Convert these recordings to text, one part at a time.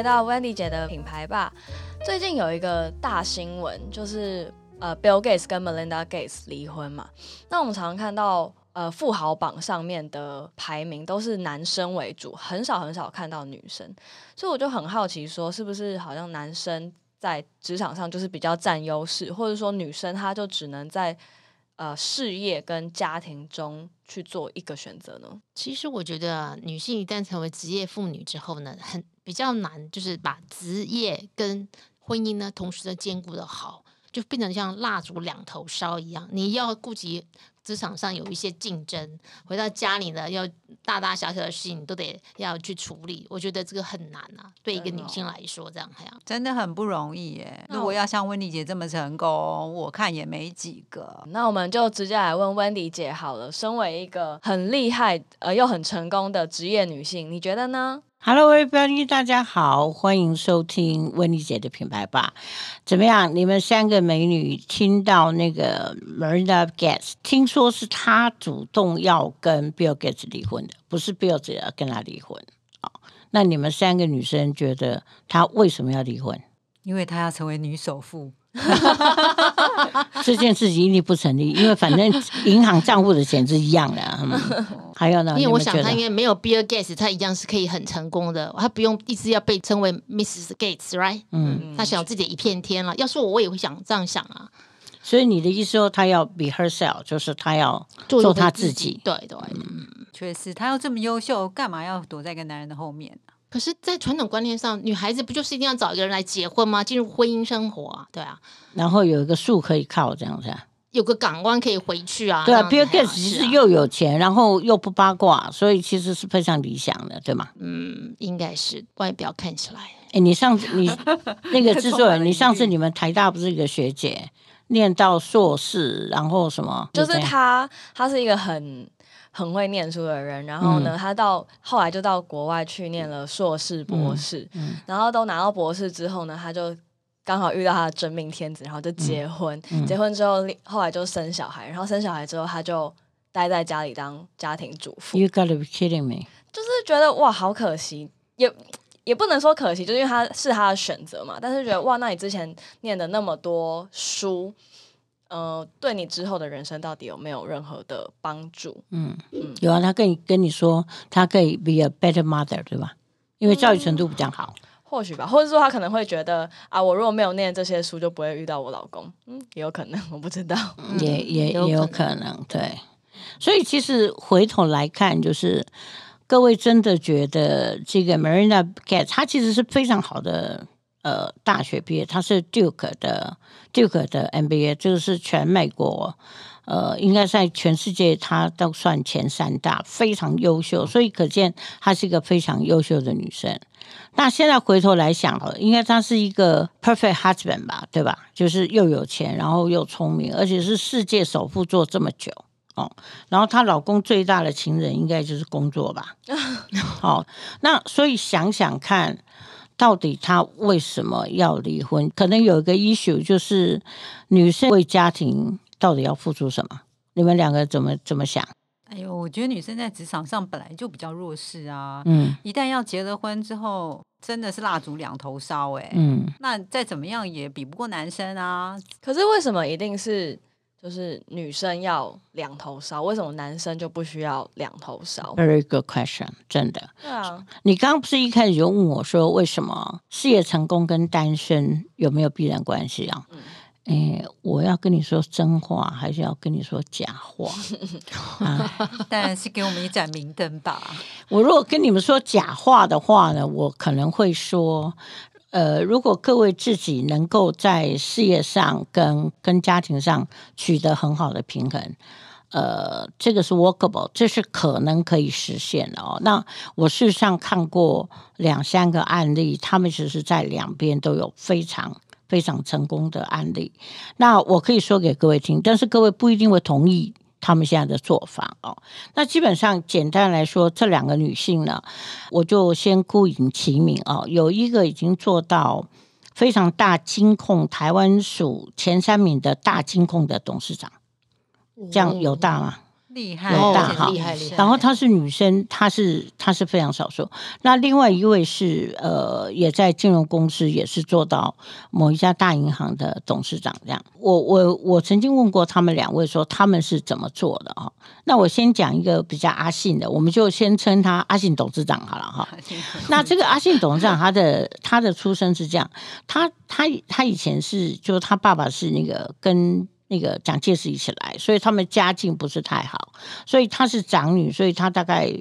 回到 Wendy 姐的品牌吧。最近有一个大新闻，就是呃，Bill Gates 跟 Melinda Gates 离婚嘛。那我们常看到呃富豪榜上面的排名都是男生为主，很少很少看到女生。所以我就很好奇，说是不是好像男生在职场上就是比较占优势，或者说女生她就只能在呃事业跟家庭中去做一个选择呢？其实我觉得女性一旦成为职业妇女之后呢，很比较难，就是把职业跟婚姻呢同时的兼顾的好，就变成像蜡烛两头烧一样，你要顾及。职场上有一些竞争，回到家里呢，要大大小小的事情都得要去处理。我觉得这个很难啊，对一个女性来说，这样这样真的很不容易耶。如果要像温迪姐这么成功，我看也没几个。那我们就直接来问温迪姐好了。身为一个很厉害呃又很成功的职业女性，你觉得呢？Hello 我是标妮大家好，欢迎收听温妮姐的品牌吧。怎么样？你们三个美女听到那个 Marina Gates，听说是她主动要跟 Bill Gates 离婚的，不是 Bill 要跟她离婚啊？那你们三个女生觉得她为什么要离婚？因为她要成为女首富。这件事情一定不成立，因为反正银行账户的钱是一样的。还有呢？因为我想他应该没有 Bill Gates，他一样是可以很成功的，他不用一直要被称为 Mrs Gates，right？嗯，他想自己一片天了。要是我，我也会想这样想啊。所以你的意思说，他要 be herself，就是他要做他自己。对对，嗯，确实，他要这么优秀，干嘛要躲在一个男人的后面呢？可是，在传统观念上，女孩子不就是一定要找一个人来结婚吗？进入婚姻生活啊，对啊，然后有一个树可以靠，这样子，有个港湾可以回去啊。对啊，Bill Gates 其实又有钱，然后又不八卦，所以其实是非常理想的，对吗？嗯，应该是外表看起来。哎，你上次你 那个制作人，你上次你们台大不是一个学姐念到硕士，然后什么？就是她，她是一个很。很会念书的人，然后呢，他到后来就到国外去念了硕士、博士，然后都拿到博士之后呢，他就刚好遇到他的真命天子，然后就结婚。结婚之后，后来就生小孩，然后生小孩之后，他就待在家里当家庭主妇。You gotta be kidding me！就是觉得哇，好可惜，也也不能说可惜，就是因为他是他的选择嘛。但是觉得哇，那你之前念的那么多书。呃，对你之后的人生到底有没有任何的帮助？嗯嗯，有啊，他跟你跟你说，他可以 be a better mother，对吧？因为教育程度比较好，或许吧，或者说他可能会觉得啊，我如果没有念这些书，就不会遇到我老公。嗯，也有可能，我不知道，也也也有可能，对。所以其实回头来看，就是各位真的觉得这个 Marina Gates，他其实是非常好的。呃，大学毕业，他是 Duke 的 Duke 的 MBA，这个是全美国，呃，应该在全世界她都算前三大，非常优秀，所以可见她是一个非常优秀的女生。那现在回头来想了，应该她是一个 perfect husband 吧，对吧？就是又有钱，然后又聪明，而且是世界首富做这么久哦。然后她老公最大的情人应该就是工作吧？好，那所以想想看。到底他为什么要离婚？可能有一个 issue，就是女生为家庭到底要付出什么？你们两个怎么怎么想？哎呦，我觉得女生在职场上本来就比较弱势啊。嗯，一旦要结了婚之后，真的是蜡烛两头烧哎。嗯，那再怎么样也比不过男生啊。可是为什么一定是？就是女生要两头烧，为什么男生就不需要两头烧？Very good question，真的。对啊，你刚刚不是一开始就问我说，为什么事业成功跟单身有没有必然关系啊？哎，我要跟你说真话，还是要跟你说假话？当然是给我们一盏明灯吧。我如果跟你们说假话的话呢，我可能会说。呃，如果各位自己能够在事业上跟跟家庭上取得很好的平衡，呃，这个是 workable，这是可能可以实现的哦。那我事实上看过两三个案例，他们其实在两边都有非常非常成功的案例。那我可以说给各位听，但是各位不一定会同意。他们现在的做法哦，那基本上简单来说，这两个女性呢，我就先孤影其名哦。有一个已经做到非常大金控，台湾属前三名的大金控的董事长，这样有大吗？厉害，大哈，厉害厉害。然后她是女生，她是她是非常少数。那另外一位是呃，也在金融公司，也是做到某一家大银行的董事长这样。我我我曾经问过他们两位，说他们是怎么做的哈？那我先讲一个比较阿信的，我们就先称他阿信董事长好了哈。那这个阿信董事长，他的 他的出身是这样，他他他以前是，就是他爸爸是那个跟。那个蒋介石一起来，所以他们家境不是太好，所以她是长女，所以她大概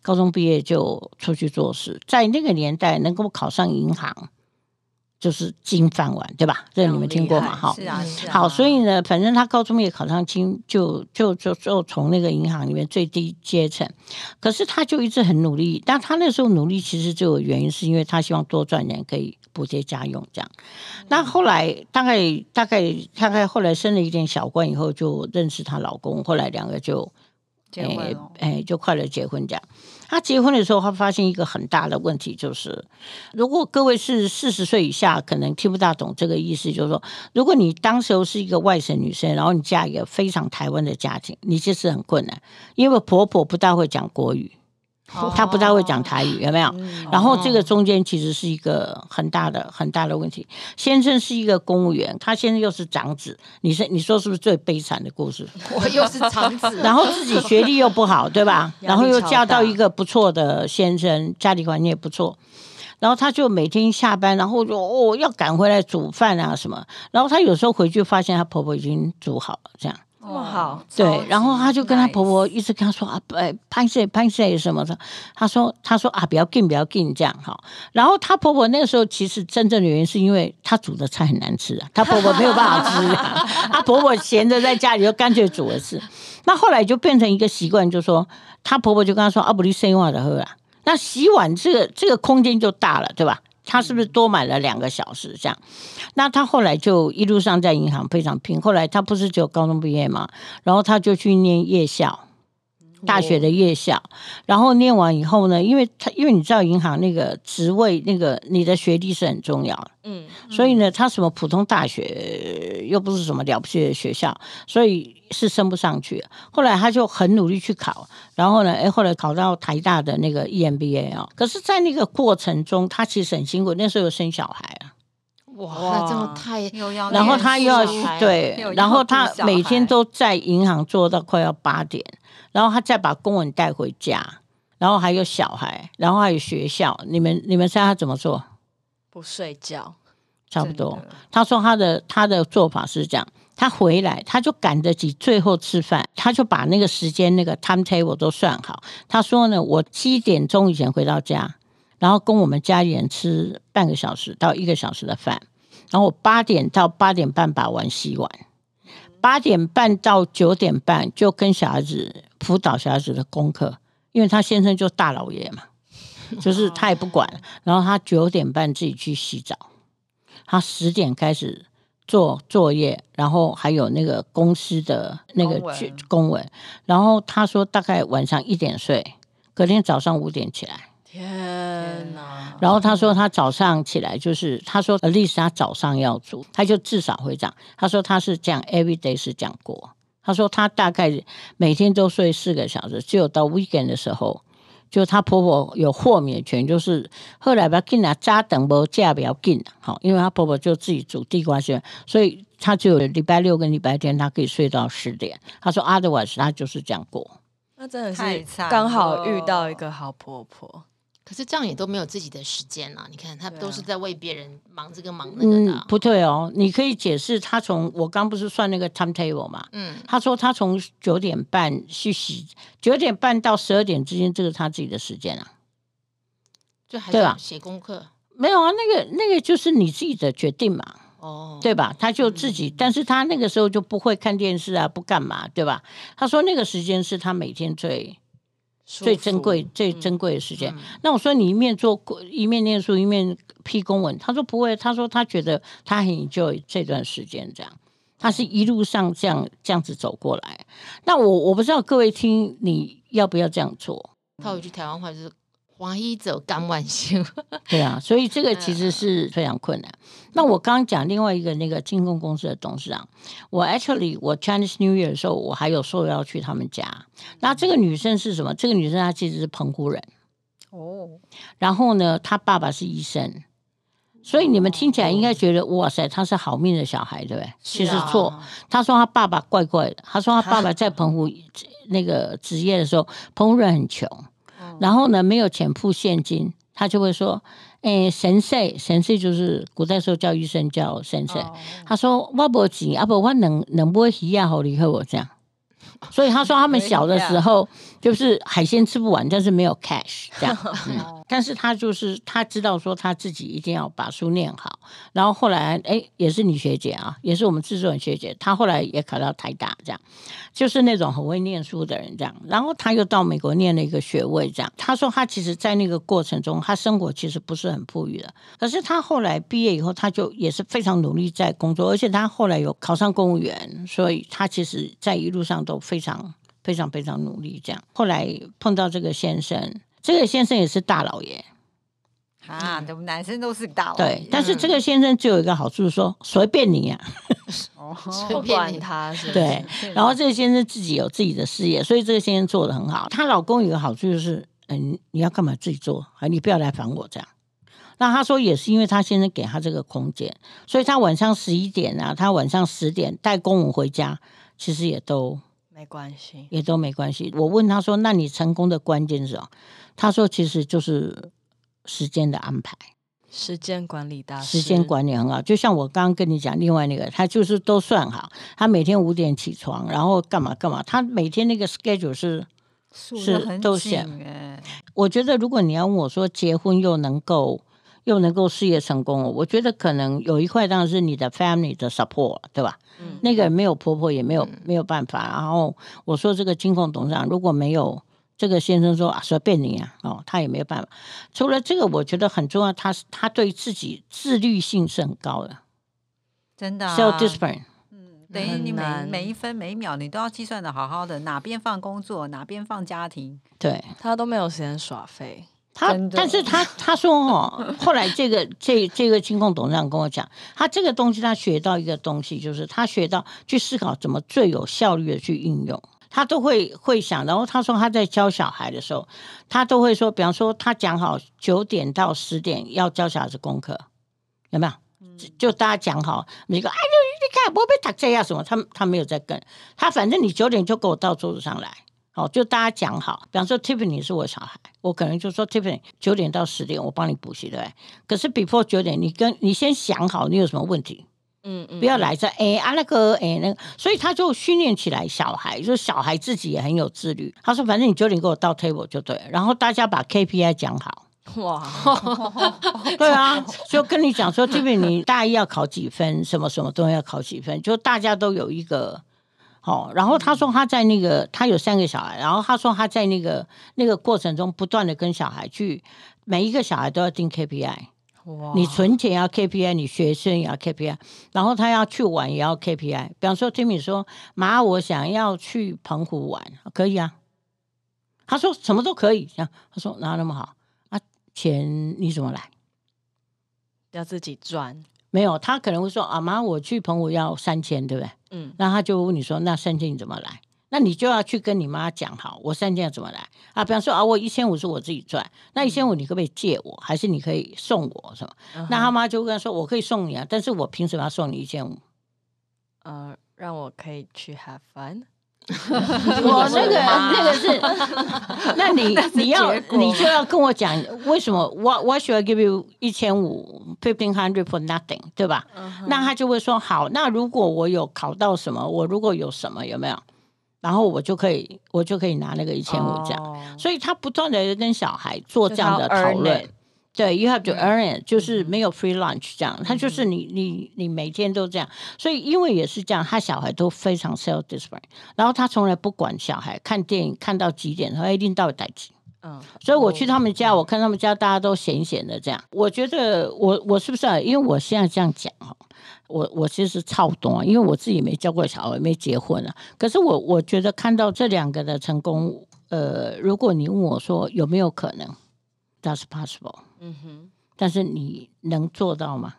高中毕业就出去做事，在那个年代能够考上银行就是金饭碗，对吧？这你们听过吗？哈，是啊，是啊。好，所以呢，反正他高中毕业考上金，就就就就从那个银行里面最低阶层，可是他就一直很努力，但他那时候努力其实就有原因，是因为他希望多赚点可以。补贴家用这样，那后来大概大概大概后来升了一点小官以后，就认识她老公，后来两个就结婚哎，就快乐结婚这样。他结婚的时候，他发现一个很大的问题，就是如果各位是四十岁以下，可能听不大懂这个意思，就是说，如果你当时候是一个外省女生，然后你嫁一个非常台湾的家庭，你其实很困难，因为婆婆不大会讲国语。他不太会讲台语，有没有？然后这个中间其实是一个很大的、很大的问题。先生是一个公务员，他现在又是长子，你是你说是不是最悲惨的故事？我又是长子，然后自己学历又不好，对吧？然后又嫁到一个不错的先生，家里环境也不错。然后他就每天下班，然后就哦要赶回来煮饭啊什么。然后他有时候回去发现他婆婆已经煮好了，这样。这么好，对，然后她就跟她婆婆一直跟她说啊，哎，潘谁潘谁什么的，她说她说啊，不要进不要进这样哈。然后她婆婆那个时候其实真正的原因是因为她煮的菜很难吃啊，她婆婆没有办法吃啊，她婆婆闲着在家里就干脆煮了吃。那后来就变成一个习惯，就说她婆婆就跟她说啊，不离生话的喝啊，那洗碗这个这个空间就大了，对吧？他是不是多买了两个小时这样？那他后来就一路上在银行非常拼。后来他不是只有高中毕业嘛，然后他就去念夜校。大学的夜校，然后念完以后呢，因为他因为你知道银行那个职位，那个你的学历是很重要的，嗯，所以呢，他什么普通大学又不是什么了不起的学校，所以是升不上去。后来他就很努力去考，然后呢，哎，后来考到台大的那个 EMBA 哦。可是，在那个过程中，他其实很辛苦，那时候有生小孩啊。哇，真的太，然后他又要对，然后他每天都在银行做到快要八点。然后他再把公文带回家，然后还有小孩，然后还有学校。你们你们猜他怎么做？不睡觉，差不多。他说他的他的做法是这样：他回来他就赶得及最后吃饭，他就把那个时间那个 timetable 都算好。他说呢，我七点钟以前回到家，然后跟我们家里人吃半个小时到一个小时的饭，然后我八点到八点半把碗洗完。八点半到九点半就跟小孩子辅导小孩子的功课，因为他先生就大老爷嘛，就是他也不管。然后他九点半自己去洗澡，他十点开始做作业，然后还有那个公司的那个公文。然后他说大概晚上一点睡，隔天早上五点起来。天哪！然后他说他早上起来就是他说，at least 他早上要煮，他就至少会这样。他说他是这样，every day 是这样过。他说他大概每天都睡四个小时，只有到 weekend 的时候，就他婆婆有豁免权，就是后来不要紧啊，扎等不嫁不要紧好，因为他婆婆就自己煮地瓜馅，所以他就礼拜六跟礼拜天他可以睡到十点。他说 otherwise 他就是这样过。那真的是刚好遇到一个好婆婆。可是这样也都没有自己的时间啊！你看他都是在为别人忙这个忙那个的。不对哦，你可以解释他从我刚不是算那个 timetable 嘛？嗯，他说他从九点半去洗，九点半到十二点之间，这个他自己的时间啊。就还是写功课？没有啊，那个那个就是你自己的决定嘛。哦，对吧？他就自己，但是他那个时候就不会看电视啊，不干嘛，对吧？他说那个时间是他每天最。最珍贵、最珍贵的时间。那我说你一面做一面念书，一面批公文。他说不会，他说他觉得他很 enjoy 这段时间，这样。他是一路上这样这样子走过来。那我我不知道各位听你要不要这样做？套一句台湾话就是黄衣走甘万修，对啊，所以这个其实是非常困难。那我刚刚讲另外一个那个金控公司的董事长，我 actually 我 Chinese New Year 的时候，我还有受邀去他们家。那这个女生是什么？这个女生她其实是澎湖人哦。然后呢，她爸爸是医生，所以你们听起来应该觉得哇塞，她是好命的小孩，对不对？其实错。她说她爸爸怪怪的。她说她爸爸在澎湖 那个职业的时候，澎湖人很穷。然后呢，没有钱付现金，他就会说：“哎，神社，神社就是古代时候叫医生叫神社。”他说：“我无钱，啊不，我能能不会需要好离开我这样。”所以他说他们小的时候就是海鲜吃不完，但是没有 cash 这样。但是他就是他知道说他自己一定要把书念好。然后后来哎，也是女学姐啊，也是我们制作人学姐，她后来也考到台大这样，就是那种很会念书的人这样。然后他又到美国念了一个学位这样。他说他其实，在那个过程中，他生活其实不是很富裕的。可是他后来毕业以后，他就也是非常努力在工作，而且他后来有考上公务员，所以他其实在一路上都。非常非常非常努力，这样后来碰到这个先生，这个先生也是大老爷啊，我们男生都是大老爷。对，但是这个先生只有一个好处，说随便你呀，不管他 是。对，然后这个先生自己有自己的事业，所以这个先生做的很好。她老公有个好处就是，嗯，你要干嘛自己做，啊，你不要来烦我这样。那她说也是因为她先生给她这个空间，所以她晚上十一点啊，她晚上十点带公文回家，其实也都。没关系，也都没关系。我问他说：“那你成功的关键是什么？”他说：“其实就是时间的安排，时间管理大师，时间管理很好。就像我刚刚跟你讲，另外那个他就是都算好，他每天五点起床，然后干嘛干嘛。他每天那个 schedule 是是都写。我觉得如果你要问我说结婚又能够又能够事业成功，我觉得可能有一块当然是你的 family 的 support，对吧？那个没有婆婆也没有没有办法。然后我说这个金控董事长如果没有这个先生说啊随便你啊哦他也没有办法。除了这个，我觉得很重要，他是他对自己自律性是很高的，真的。self discipline，嗯，等于你每每一分每一秒你都要计算的好好的，哪边放工作，哪边放家庭，对他都没有时间耍废。他，但是他他说哦，后来这个这这个金控董事长跟我讲，他这个东西他学到一个东西，就是他学到去思考怎么最有效率的去运用，他都会会想。然后他说他在教小孩的时候，他都会说，比方说他讲好九点到十点要教小孩子功课，有没有？就大家讲好，每个哎，你看我被打这样什么，他他没有在跟他，反正你九点就给我到桌子上来。好，就大家讲好，比方说 Tiffany 是我小孩，我可能就说 Tiffany 九点到十点我帮你补习，对不对？可是 before 九点，你跟你先想好你有什么问题，嗯嗯，不要来这哎啊那个哎那个，所以他就训练起来小孩，就小孩自己也很有自律。他说反正你九点给我到 table 就对，然后大家把 KPI 讲好。哇，对啊，就跟你讲说 Tiffany 你大一要考几分，什么什么东西要考几分，就大家都有一个。哦，然后他说他在那个他有三个小孩，然后他说他在那个那个过程中不断的跟小孩去，每一个小孩都要定 KPI，哇，你存钱要 KPI，你学生也要 KPI，然后他要去玩也要 KPI。比方说 Timmy 说妈，我想要去澎湖玩，可以啊。他说什么都可以，样他说哪那么好啊？钱你怎么来？要自己赚。没有，他可能会说啊妈，我去澎湖要三千，对不对？嗯，那他就问你说，那三千你怎么来？那你就要去跟你妈讲好，我三千要怎么来啊？比方说啊，我一千五是我自己赚，那一千五你可不可以借我，还是你可以送我，是吗？那他妈就跟他说，我可以送你啊，但是我凭什么要送你一千五？呃，让我可以去 have fun。我那个那个是，那你 你要你就要跟我讲为什么？What What should I give you 一千五 fifteen hundred for nothing？对吧？那他就会说好。那如果我有考到什么，我如果有什么有没有？然后我就可以我就可以拿那个一千五这样。所以他不断的跟小孩做这样的讨论。对，you have to earn it，就是没有 free lunch 这样，他就是你你你每天都这样，所以因为也是这样，他小孩都非常 self discipline，然后他从来不管小孩看电影看到几点，他一定到待机。嗯，所以我去他们家，我看他们家大家都闲闲的这样，我觉得我我是不是？啊因为我现在这样讲哈，我我其实超懂，因为我自己没教过小孩，没结婚啊。可是我我觉得看到这两个的成功，呃，如果你问我说有没有可能？that's possible。嗯哼，但是你能做到吗？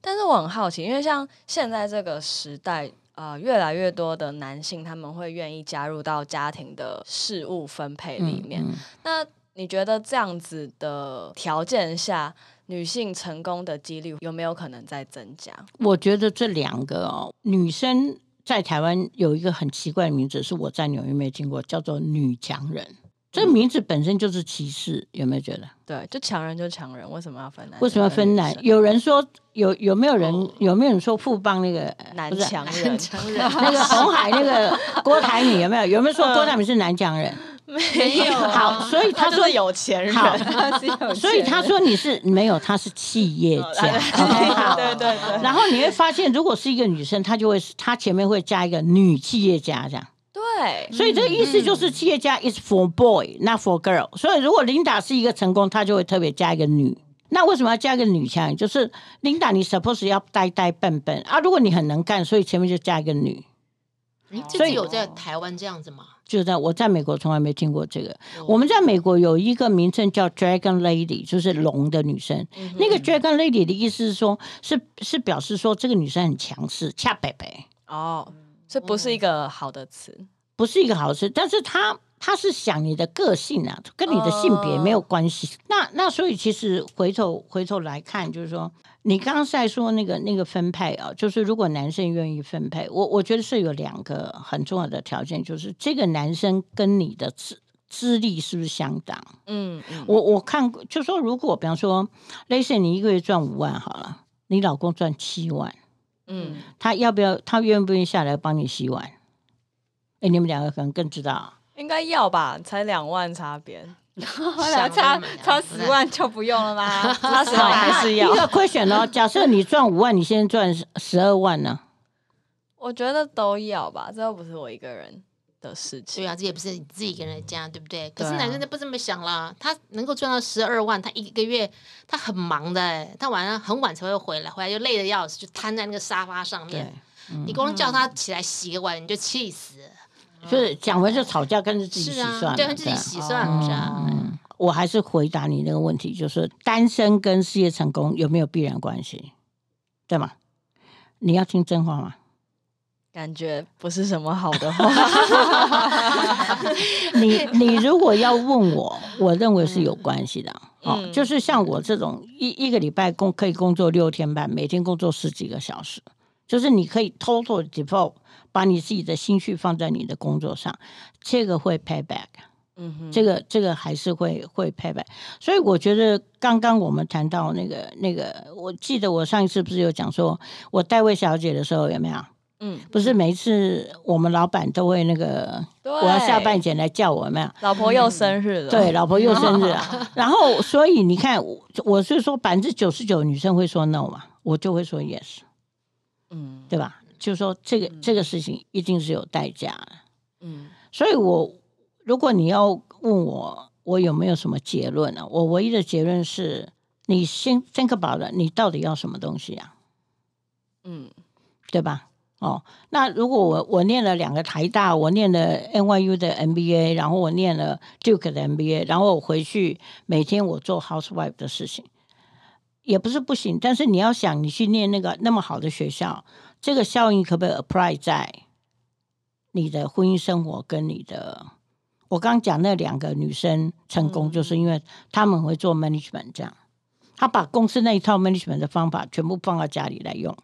但是我很好奇，因为像现在这个时代，呃，越来越多的男性他们会愿意加入到家庭的事务分配里面。那你觉得这样子的条件下，女性成功的几率有没有可能在增加？我觉得这两个哦，女生在台湾有一个很奇怪的名字，是我在纽约没听过，叫做女强人。这名字本身就是歧视，有没有觉得？对，就强人就强人，为什么要分男？为什么要分男？有人说有有没有人有没有人说富邦那个男强人？强人那个红海那个郭台铭有没有？有没有说郭台铭是男强人？没有。好，所以他说有钱人，所以他说你是没有，他是企业家。对对对。然后你会发现，如果是一个女生，她就会她前面会加一个女企业家这样。对，所以这个意思就是企业家 is for boy not for girl。所以如果琳达是一个成功，她就会特别加一个女。那为什么要加一个女强？就是琳达，你 suppose 要呆呆笨笨啊。如果你很能干，所以前面就加一个女。所以有在台湾这样子吗？就在我在美国从来没听过这个。我们在美国有一个名称叫 Dragon Lady，就是龙的女生。那个 Dragon Lady 的意思是说，是是表示说这个女生很强势，恰北北。哦。这不是一个好的词，不是一个好事，但是他他是想你的个性啊，跟你的性别没有关系。那那所以其实回头回头来看，就是说你刚刚在说那个那个分配啊，就是如果男生愿意分配，我我觉得是有两个很重要的条件，就是这个男生跟你的资资历是不是相当？嗯，我我看过，就说如果比方说，类似你一个月赚五万好了，你老公赚七万。嗯，他要不要？他愿不愿意下来帮你洗碗？哎，你们两个可能更知道，应该要吧？才两万差别，差差十万就不用了吗？差十万还是要一个亏损哦。假设你赚五万，你现在赚十二万呢？我觉得都要吧，这又不是我一个人。的事情，对啊，这也不是你自己一个人的家，对不对？可是男生就不这么想了，他能够赚到十二万，他一个月他很忙的，他晚上很晚才会回来，回来就累的要死，就瘫在那个沙发上面。你光叫他起来洗个碗，你就气死。就是讲完就吵架，跟着自己洗算，对，跟自己洗算了。我还是回答你那个问题，就是单身跟事业成功有没有必然关系？对吗？你要听真话吗？感觉不是什么好的话。你你如果要问我，我认为是有关系的。哦，就是像我这种一一个礼拜工可以工作六天半，每天工作十几个小时，就是你可以 total devote 把你自己的心绪放在你的工作上，这个会 pay back。嗯哼，这个这个还是会会 pay back。所以我觉得刚刚我们谈到那个那个，我记得我上一次不是有讲说，我代位小姐的时候有没有？嗯，不是每一次我们老板都会那个，我要下半剪来叫我没有？老婆又生日了，对，老婆又生日了。然后所以你看，我是说百分之九十九女生会说 no 嘛，我就会说 yes，嗯，对吧？就是说这个这个事情一定是有代价的，嗯。所以我如果你要问我，我有没有什么结论呢？我唯一的结论是，你先 think about 你到底要什么东西啊？嗯，对吧？哦，那如果我我念了两个台大，我念了 NYU 的 MBA，然后我念了 Duke 的 MBA，然后我回去每天我做 housewife 的事情，也不是不行。但是你要想，你去念那个那么好的学校，这个效应可不可以 apply 在你的婚姻生活跟你的？我刚讲那两个女生成功，就是因为他们会做 management，这样，他把公司那一套 management 的方法全部放到家里来用。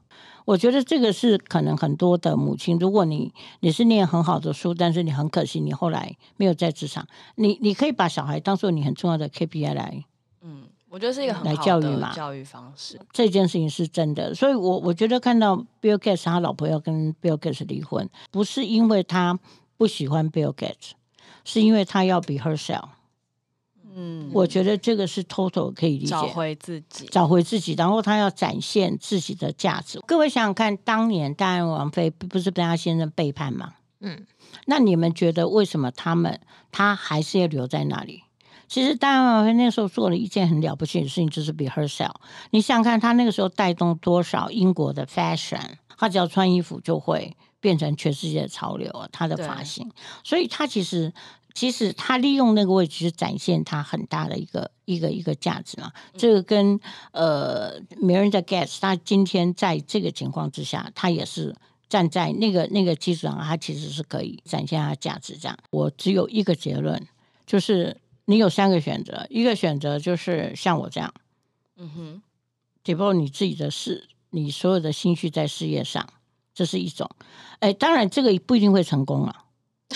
我觉得这个是可能很多的母亲，如果你你是念很好的书，但是你很可惜你后来没有在职场，你你可以把小孩当做你很重要的 KPI 来，嗯，我觉得是一个很好的教育方式。这件事情是真的，所以我我觉得看到 Bill Gates 他老婆要跟 Bill Gates 离婚，不是因为他不喜欢 Bill Gates，是因为他要 be herself。嗯，我觉得这个是 total 可以理解，找回自己，找回自己，然后他要展现自己的价值。各位想想看，当年戴安王妃不是被他先生背叛吗？嗯，那你们觉得为什么他们他还是要留在那里？其实戴安王妃那时候做了一件很了不起的事情，就是 be herself。你想想看，他那个时候带动多少英国的 fashion？他只要穿衣服就会变成全世界的潮流啊！他的发型，所以他其实。其实他利用那个位置去展现他很大的一个一个一个价值嘛。这个跟呃没人在 guess，他今天在这个情况之下，他也是站在那个那个基础上，他其实是可以展现他的价值。这样，我只有一个结论，就是你有三个选择，一个选择就是像我这样，嗯哼，devote 你自己的事，你所有的心绪在事业上，这是一种。哎，当然这个不一定会成功啊。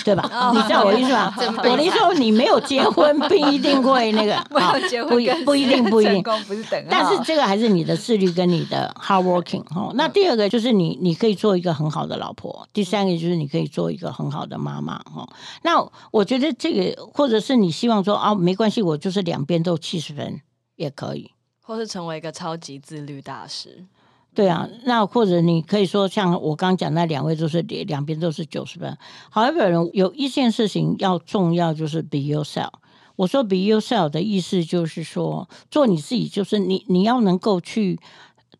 对吧？你知道我意思吧？我的意思说，你没有结婚不一定会那个，不不一定不一定，不是等。但是这个还是你的自律跟你的 hard working 哈。那第二个就是你你可以做一个很好的老婆，第三个就是你可以做一个很好的妈妈哈。那我觉得这个，或者是你希望说啊，没关系，我就是两边都七十分也可以，或是成为一个超级自律大师。对啊，那或者你可以说，像我刚讲那两位都是两两边都是九十分。However，有一件事情要重要，就是 be yourself。我说 be yourself 的意思就是说，做你自己，就是你你要能够去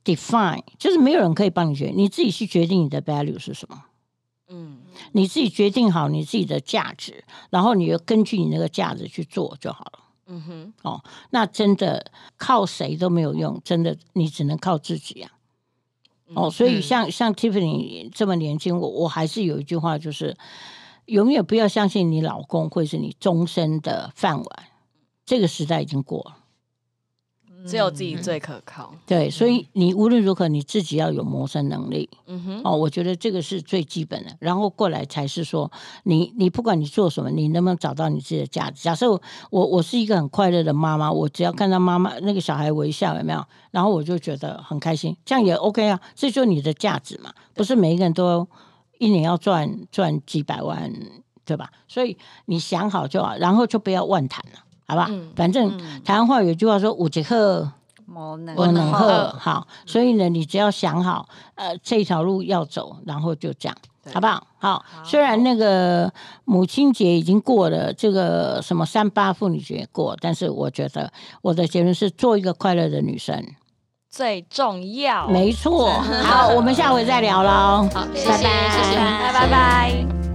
define，就是没有人可以帮你决定，你自己去决定你的 value 是什么。嗯，你自己决定好你自己的价值，然后你就根据你那个价值去做就好了。嗯哼，哦，那真的靠谁都没有用，真的你只能靠自己啊。哦，所以像像 Tiffany 这么年轻，我我还是有一句话，就是永远不要相信你老公会是你终身的饭碗，这个时代已经过了。只有自己最可靠。对，所以你无论如何，你自己要有谋生能力。嗯哼，哦，我觉得这个是最基本的。然后过来才是说，你你不管你做什么，你能不能找到你自己的价值？假设我我是一个很快乐的妈妈，我只要看到妈妈那个小孩微笑，有没有？然后我就觉得很开心，这样也 OK 啊。这就是你的价值嘛，不是每一个人都一年要赚赚几百万，对吧？所以你想好就好，然后就不要妄谈了。好吧，反正台湾话有句话说“五节课我能喝”，好，所以呢，你只要想好，呃，这条路要走，然后就这样，好不好？好，虽然那个母亲节已经过了，这个什么三八妇女节过，但是我觉得我的结论是做一个快乐的女生。最重要。没错，好，我们下回再聊喽。好，拜拜，拜拜拜。